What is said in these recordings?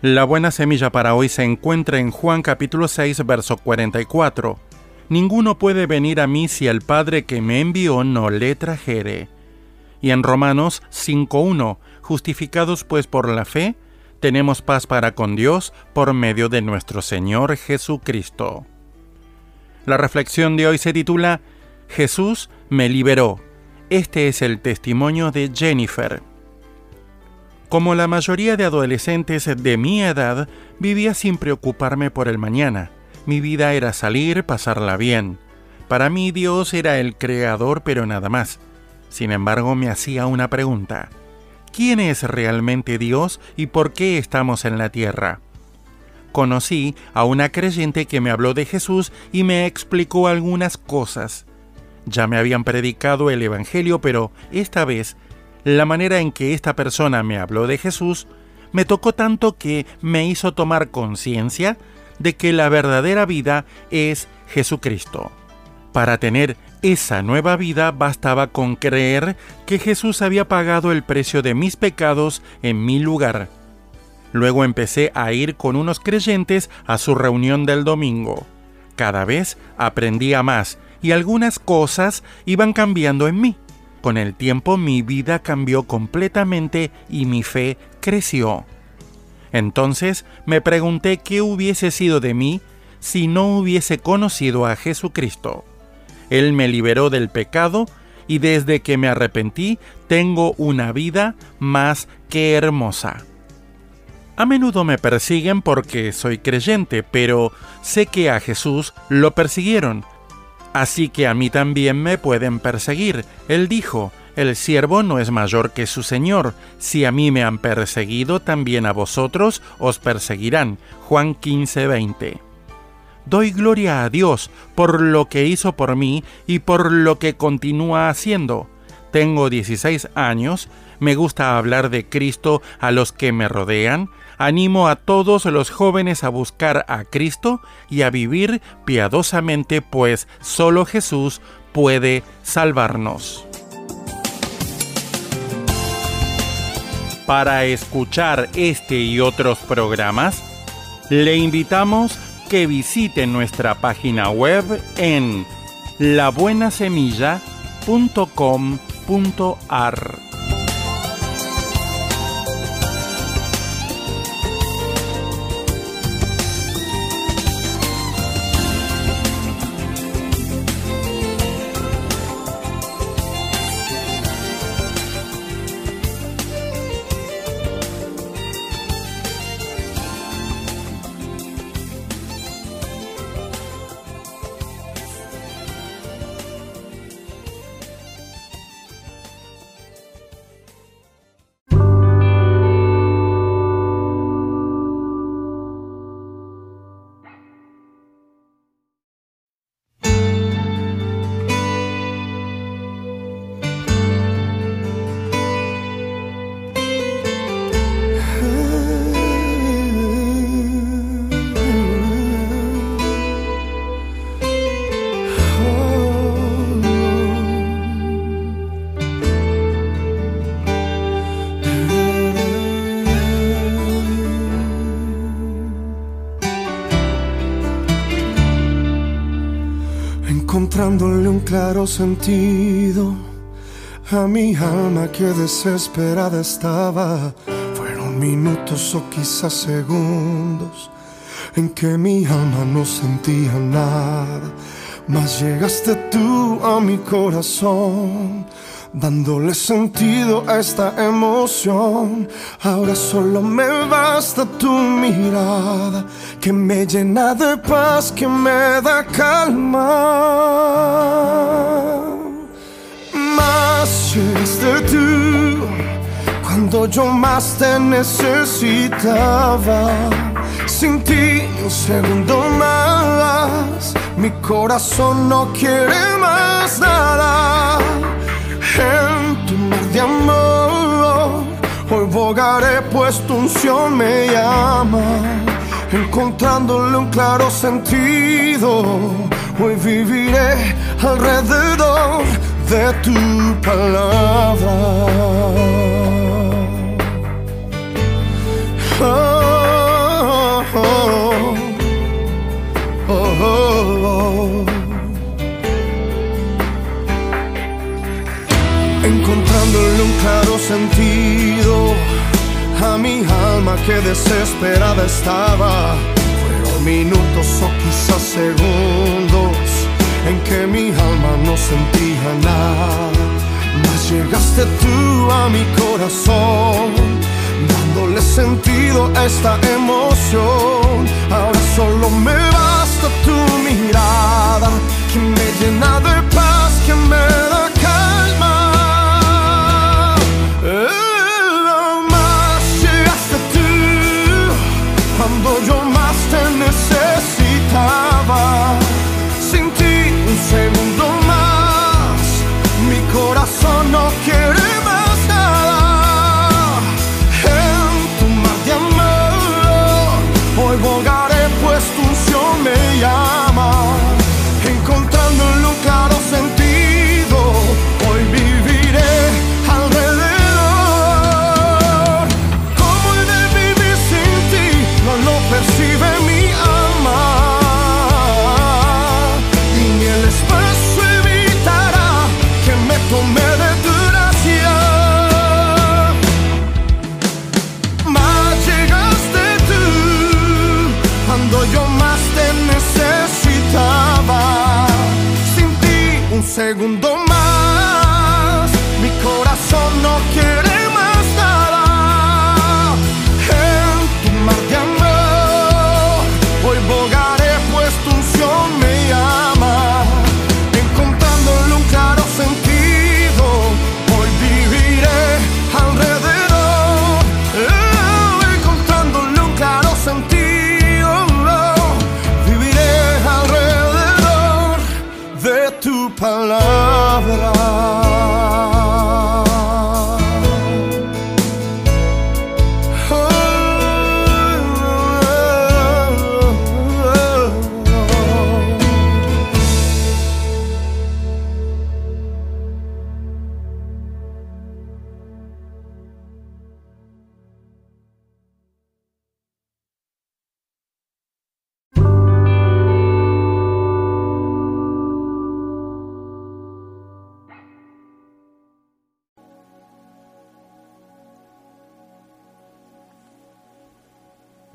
La buena semilla para hoy se encuentra en Juan capítulo 6, verso 44. Ninguno puede venir a mí si el Padre que me envió no le trajere. Y en Romanos 5.1, justificados pues por la fe, tenemos paz para con Dios por medio de nuestro Señor Jesucristo. La reflexión de hoy se titula Jesús me liberó. Este es el testimonio de Jennifer. Como la mayoría de adolescentes de mi edad, vivía sin preocuparme por el mañana. Mi vida era salir, pasarla bien. Para mí Dios era el creador, pero nada más. Sin embargo, me hacía una pregunta. ¿Quién es realmente Dios y por qué estamos en la tierra? Conocí a una creyente que me habló de Jesús y me explicó algunas cosas. Ya me habían predicado el Evangelio, pero esta vez la manera en que esta persona me habló de Jesús me tocó tanto que me hizo tomar conciencia de que la verdadera vida es Jesucristo. Para tener esa nueva vida bastaba con creer que Jesús había pagado el precio de mis pecados en mi lugar. Luego empecé a ir con unos creyentes a su reunión del domingo. Cada vez aprendía más y algunas cosas iban cambiando en mí. Con el tiempo mi vida cambió completamente y mi fe creció. Entonces me pregunté qué hubiese sido de mí si no hubiese conocido a Jesucristo. Él me liberó del pecado y desde que me arrepentí tengo una vida más que hermosa. A menudo me persiguen porque soy creyente, pero sé que a Jesús lo persiguieron Así que a mí también me pueden perseguir. Él dijo, el siervo no es mayor que su Señor. Si a mí me han perseguido, también a vosotros os perseguirán. Juan 15:20. Doy gloria a Dios por lo que hizo por mí y por lo que continúa haciendo. Tengo 16 años, me gusta hablar de Cristo a los que me rodean, Animo a todos los jóvenes a buscar a Cristo y a vivir piadosamente, pues solo Jesús puede salvarnos. Para escuchar este y otros programas, le invitamos que visite nuestra página web en labuenasemilla.com.ar. claro sentido a mi alma que desesperada estaba. Fueron minutos o quizás segundos en que mi alma no sentía nada. Mas llegaste tú a mi corazón dándole sentido a esta emoción. Ahora solo me basta tu mirada, que me llena de paz, que me da calma. Más llegaste tú cuando yo más te necesitaba. Sin ti un segundo más, mi corazón no quiere más nada. Mar de amor, hoy bogaré pues tu unción me llama. Encontrándole un claro sentido, hoy viviré alrededor de tu palabra. Oh, oh, oh, Encontrándole un claro sentido a mi alma que desesperada estaba. Fueron minutos o quizás segundos en que mi alma no sentía nada. Mas llegaste tú a mi corazón, dándole sentido a esta emoción. Ahora solo me basta tu mirada, que me llena de paz, que me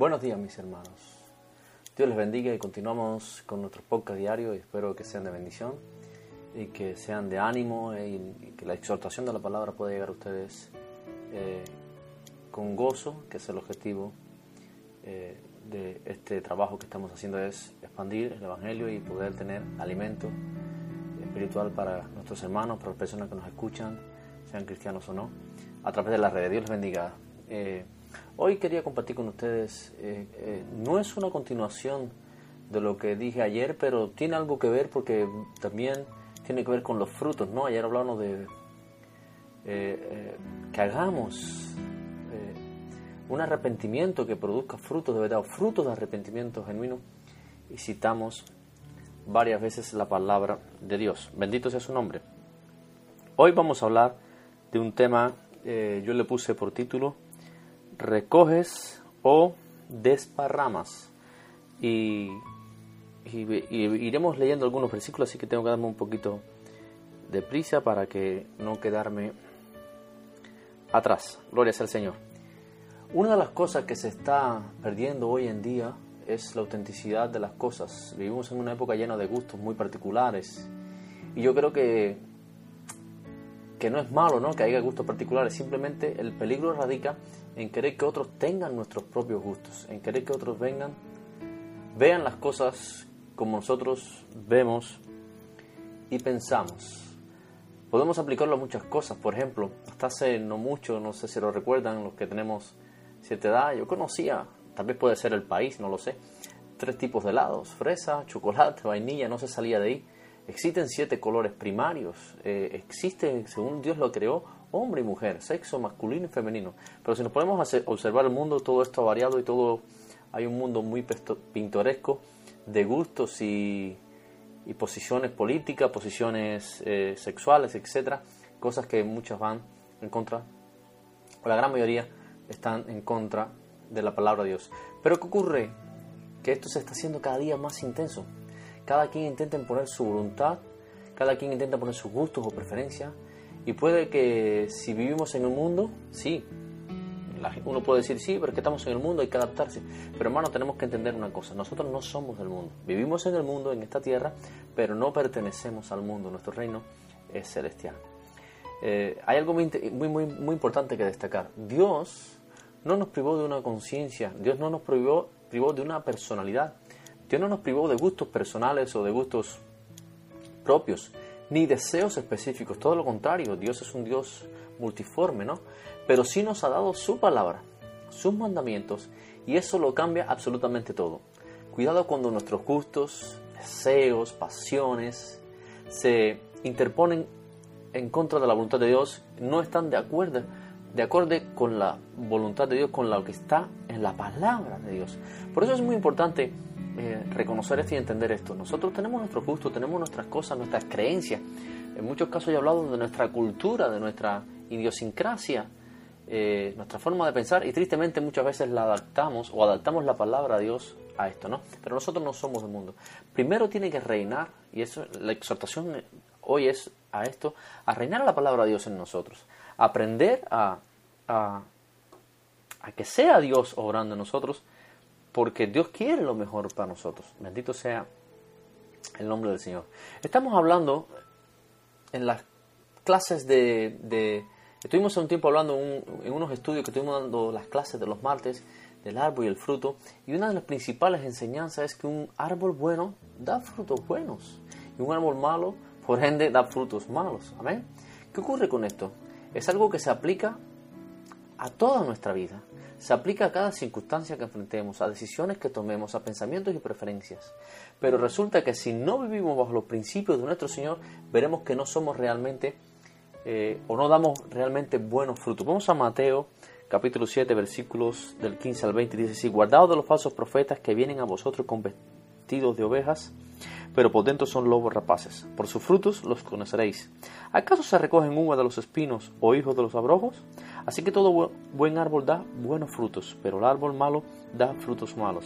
Buenos días mis hermanos. Dios les bendiga y continuamos con nuestro podcast diario y espero que sean de bendición y que sean de ánimo y, que la exhortación de la palabra pueda llegar a ustedes eh, con gozo, que es el objetivo eh, de este trabajo que estamos haciendo es expandir el Evangelio y poder tener alimento espiritual para nuestros hermanos, para las personas que nos escuchan, sean cristianos o no, a través de las redes. Dios les bendiga. Eh, Hoy quería compartir con ustedes, eh, eh, no es una continuación de lo que dije ayer, pero tiene algo que ver porque también tiene que ver con los frutos, ¿no? Ayer hablamos de eh, que hagamos un arrepentimiento que produzca frutos de verdad, frutos de arrepentimiento genuino, y citamos varias veces la palabra de Dios. Bendito sea su nombre. Hoy vamos a hablar de un tema, yo le puse por título, recoges o desparramas. Y, iremos leyendo algunos versículos, así que tengo que darme un poquito de prisa para que no quedarme atrás. Gloria sea al Señor. Una de las cosas que se está perdiendo hoy en día es la autenticidad de las cosas. Vivimos en una época llena de gustos muy particulares. Y yo creo que, que no es malo ¿no? que haya gustos particulares. Simplemente el peligro radica en querer que otros tengan nuestros propios gustos, en querer que otros vengan, vean las cosas como nosotros vemos y pensamos. Podemos aplicarlo a muchas cosas. Por ejemplo, hasta hace no mucho, no sé si lo recuerdan los que tenemos cierta edad, yo conocía, tal vez puede ser el país, no lo sé, tres tipos de helados, fresa, chocolate, vainilla, no se salía de ahí. Existen siete colores primarios, eh, existen, según Dios lo creó, hombre y mujer, sexo masculino y femenino. Pero si nos ponemos a observar el mundo, todo esto ha variado y todo, hay un mundo muy pintoresco de gustos y, posiciones políticas, posiciones eh, sexuales, etcétera, cosas que muchas van en contra, o la gran mayoría están en contra de la palabra de Dios. Pero ¿qué ocurre? Que esto se está haciendo cada día más intenso. Cada quien intenta imponer su voluntad, cada quien intenta poner sus gustos o preferencias. Y puede que si vivimos en el mundo, sí, uno puede decir sí, pero que estamos en el mundo, hay que adaptarse. Pero hermano, tenemos que entender una cosa, nosotros no somos del mundo. Vivimos en el mundo, en esta tierra, pero no pertenecemos al mundo. Nuestro reino es celestial. Eh, hay algo muy, muy, muy importante que destacar. Dios no nos privó de una conciencia, Dios no nos privó, privó de una personalidad. Dios no nos privó de gustos personales o de gustos propios, ni deseos específicos. Todo lo contrario, Dios es un Dios multiforme, ¿no? Pero sí nos ha dado su palabra, sus mandamientos, y eso lo cambia absolutamente todo. Cuidado cuando nuestros gustos, deseos, pasiones se interponen en contra de la voluntad de Dios, no están de acuerdo, de acuerdo con la voluntad de Dios, con lo que está en la palabra de Dios. Por eso es muy importante eh, reconocer esto y entender esto. Nosotros tenemos nuestros gustos, tenemos nuestras cosas, nuestras creencias. En muchos casos he hablado de nuestra cultura, de nuestra idiosincrasia, eh, nuestra forma de pensar y tristemente muchas veces la adaptamos o adaptamos la palabra de Dios a esto, ¿no? Pero nosotros no somos del mundo. Primero tiene que reinar, y eso la exhortación hoy es a esto, a reinar la palabra de Dios en nosotros. Aprender a, a, que sea Dios obrando en nosotros porque Dios quiere lo mejor para nosotros. Bendito sea el nombre del Señor. Estamos hablando en las clases de... de estuvimos un tiempo hablando en unos estudios que estuvimos dando las clases de los martes del árbol y el fruto. Y una de las principales enseñanzas es que un árbol bueno da frutos buenos. Y un árbol malo, por ende, da frutos malos. Amén. ¿Qué ocurre con esto? Es algo que se aplica a toda nuestra vida se aplica a cada circunstancia que enfrentemos, a decisiones que tomemos, a pensamientos y preferencias. Pero resulta que si no vivimos bajo los principios de nuestro Señor, veremos que no somos realmente eh, o no damos realmente buenos frutos. Vamos a Mateo capítulo 7 versículos del 15 al 20. Dice así, guardaos de los falsos profetas que vienen a vosotros con vestidos de ovejas pero por dentro son lobos rapaces. Por sus frutos los conoceréis. ¿Acaso se recogen uvas de los espinos o hijos de los abrojos? Así que todo buen árbol da buenos frutos, pero el árbol malo da frutos malos.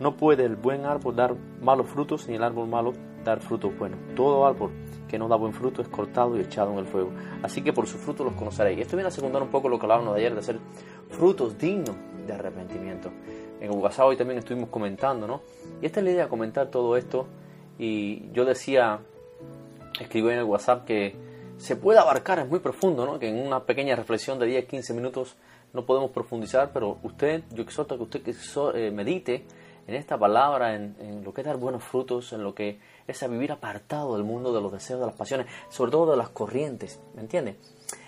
No puede el buen árbol dar malos frutos, ni el árbol malo dar frutos buenos. Todo árbol que no da buen fruto es cortado y echado en el fuego. Así que por sus frutos los conoceréis. Esto viene a secundar un poco lo que hablábamos de ayer, de hacer frutos dignos de arrepentimiento. En WhatsApp hoy también estuvimos comentando, ¿no? Y esta es la idea, comentar todo esto y yo decía, escribí en el WhatsApp que se puede abarcar, es muy profundo, ¿no? que en una pequeña reflexión de 10, 15 minutos no podemos profundizar, pero usted, yo exhorto a que usted eh, medite en esta palabra, en, lo que es dar buenos frutos, en lo que es a vivir apartado del mundo de los deseos, de las pasiones, sobre todo de las corrientes, ¿me entiende?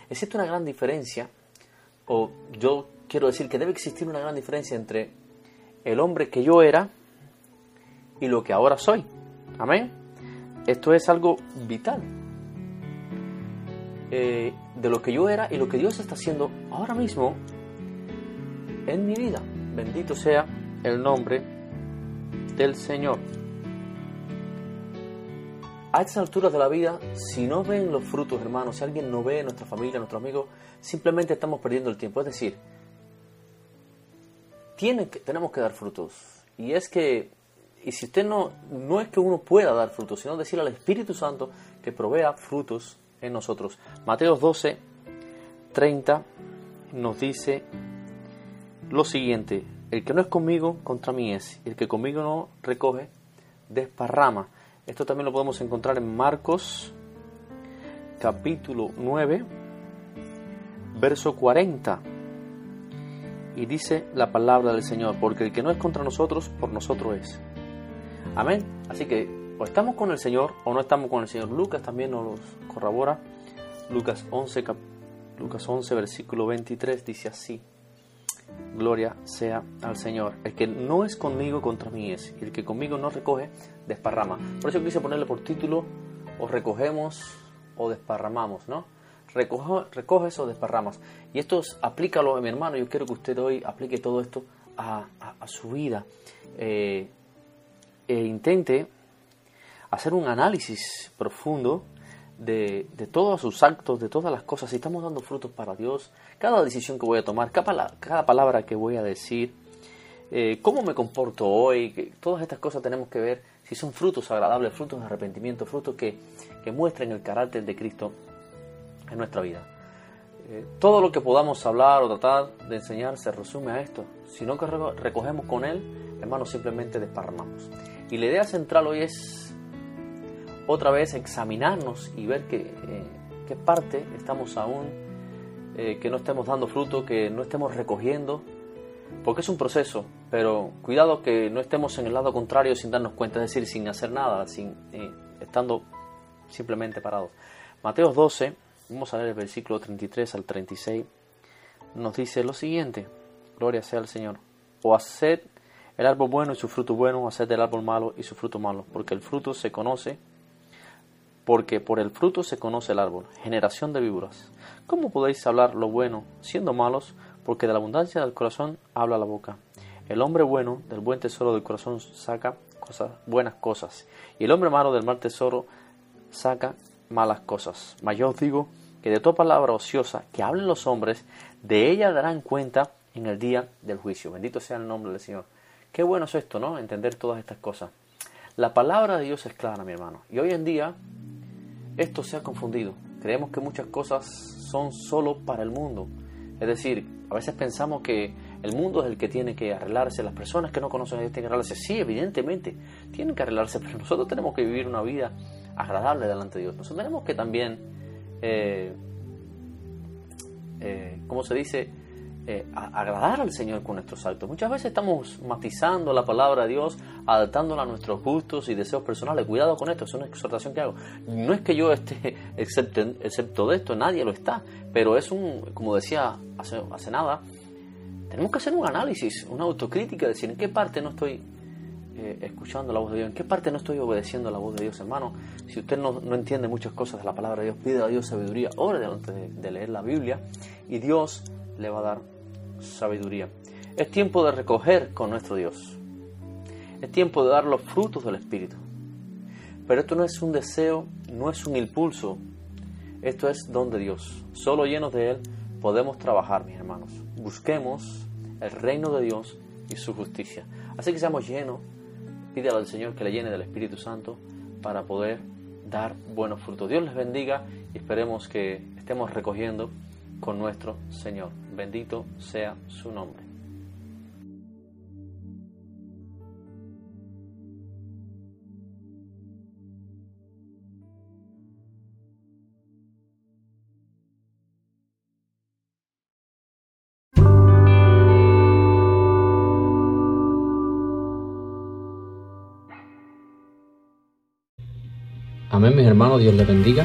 Existe una gran diferencia, o yo quiero decir que debe existir una gran diferencia entre el hombre que yo era y lo que ahora soy. Amén. Esto es algo vital eh, de lo que yo era y lo que Dios está haciendo ahora mismo en mi vida. Bendito sea el nombre del Señor. A estas alturas de la vida, si no ven los frutos, hermanos, si alguien no ve nuestra familia, nuestros amigos, simplemente estamos perdiendo el tiempo. Es decir, que, tenemos que dar frutos. Y es que y si usted no, no es que uno pueda dar frutos, sino decirle al Espíritu Santo que provea frutos en nosotros. Mateo 12, 30 nos dice lo siguiente, el que no es conmigo, contra mí es, y el que conmigo no recoge, desparrama. Esto también lo podemos encontrar en Marcos capítulo 9, verso 40. Y dice la palabra del Señor, porque el que no es contra nosotros, por nosotros es. Amén. Así que o estamos con el Señor o no estamos con el Señor. Lucas también nos corrobora Lucas 11, Lucas 11, versículo 23 dice así. Gloria sea al Señor. El que no es conmigo contra mí es, y el que conmigo no recoge, desparrama. Por eso quise ponerle por título, o recogemos o desparramamos, ¿no? Recoge, recoges o desparramas. Y esto es, aplícalo, mi hermano, yo quiero que usted hoy aplique todo esto a, su vida. Eh, e intente hacer un análisis profundo de, todos sus actos, de todas las cosas, si estamos dando frutos para Dios, cada decisión que voy a tomar, cada, palabra que voy a decir, eh, cómo me comporto hoy, todas estas cosas tenemos que ver si son frutos agradables, frutos de arrepentimiento, frutos que, que muestren el carácter de Cristo en nuestra vida. Eh, todo lo que podamos hablar o tratar de enseñar se resume a esto. Si no recogemos con Él, hermanos, simplemente desparramamos. Y la idea central hoy es otra vez examinarnos y ver qué, eh, qué parte estamos aún, eh, que no estemos dando fruto, que no estemos recogiendo, porque es un proceso, pero cuidado que no estemos en el lado contrario sin darnos cuenta, es decir, sin hacer nada, sin eh, estando simplemente parados. Mateo 12, vamos a leer el versículo 33 al 36, nos dice lo siguiente, gloria sea al Señor, o haced el árbol bueno y su fruto bueno, haced el árbol malo y su fruto malo, porque el fruto se conoce porque por el fruto se conoce el árbol. Generación de víboras. ¿Cómo podéis hablar lo bueno siendo malos? Porque de la abundancia del corazón habla la boca. El hombre bueno del buen tesoro del corazón saca buenas cosas, y el hombre malo del mal tesoro saca malas cosas. Mas yo os digo que de toda palabra ociosa que hablen los hombres, de ella darán cuenta en el día del juicio. Bendito sea el nombre del Señor. Qué bueno es esto, ¿no? Entender todas estas cosas. La palabra de Dios es clara, mi hermano. Y hoy en día esto se ha confundido. Creemos que muchas cosas son solo para el mundo. Es decir, a veces pensamos que el mundo es el que tiene que arreglarse, las personas que no conocen a Dios tienen que arreglarse. Sí, evidentemente, tienen que arreglarse, pero nosotros tenemos que vivir una vida agradable delante de Dios. Nosotros tenemos que también, eh, eh, ¿cómo se dice? Eh, agradar al Señor con nuestros actos. Muchas veces estamos matizando la palabra de Dios, adaptándola a nuestros gustos y deseos personales. Cuidado con esto, es una exhortación que hago. No es que yo esté excepto, de esto, nadie lo está, pero es un, como decía hace, hace nada, tenemos que hacer un análisis, una autocrítica, decir en qué parte no estoy eh, escuchando la voz de Dios, en qué parte no estoy obedeciendo la voz de Dios, hermano. Si usted no, entiende muchas cosas de la palabra de Dios, pide a Dios sabiduría, ore delante de leer la Biblia y Dios le va a dar sabiduría. Es tiempo de recoger con nuestro Dios. Es tiempo de dar los frutos del Espíritu. Pero esto no es un deseo, no es un impulso. Esto es don de Dios. Solo llenos de Él podemos trabajar, mis hermanos. Busquemos el reino de Dios y su justicia. Así que seamos llenos. Pídele al Señor que le llene del Espíritu Santo para poder dar buenos frutos. Dios les bendiga y esperemos que estemos recogiendo con nuestro Señor. Bendito sea su nombre. Amén, mis hermanos, Dios les bendiga.